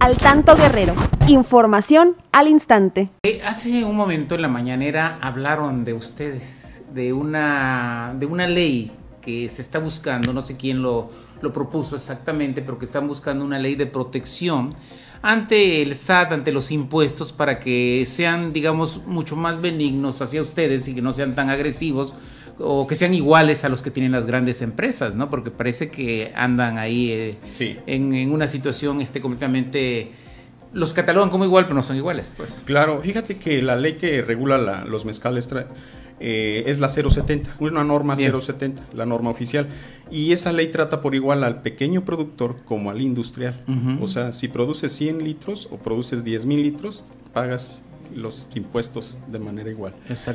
Al Tanto Guerrero. Información al instante. Eh, hace un momento en la mañanera hablaron de ustedes, de una, de una ley que se está buscando, no sé quién lo, lo propuso exactamente, pero que están buscando una ley de protección ante el SAT, ante los impuestos, para que sean, digamos, mucho más benignos hacia ustedes y que no sean tan agresivos o que sean iguales a los que tienen las grandes empresas, ¿no? Porque parece que andan ahí eh, Sí. en, en una situación este, completamente... Los catalogan como igual, pero no son iguales, pues. Claro, fíjate que la ley que regula la- los mezcales eh, es la 070, una norma Bien. 070, la norma oficial. Y esa ley trata por igual al pequeño productor como al industrial. O sea, si produces 100 litros o produces 10 mil litros, pagas los impuestos de manera igual. Exacto.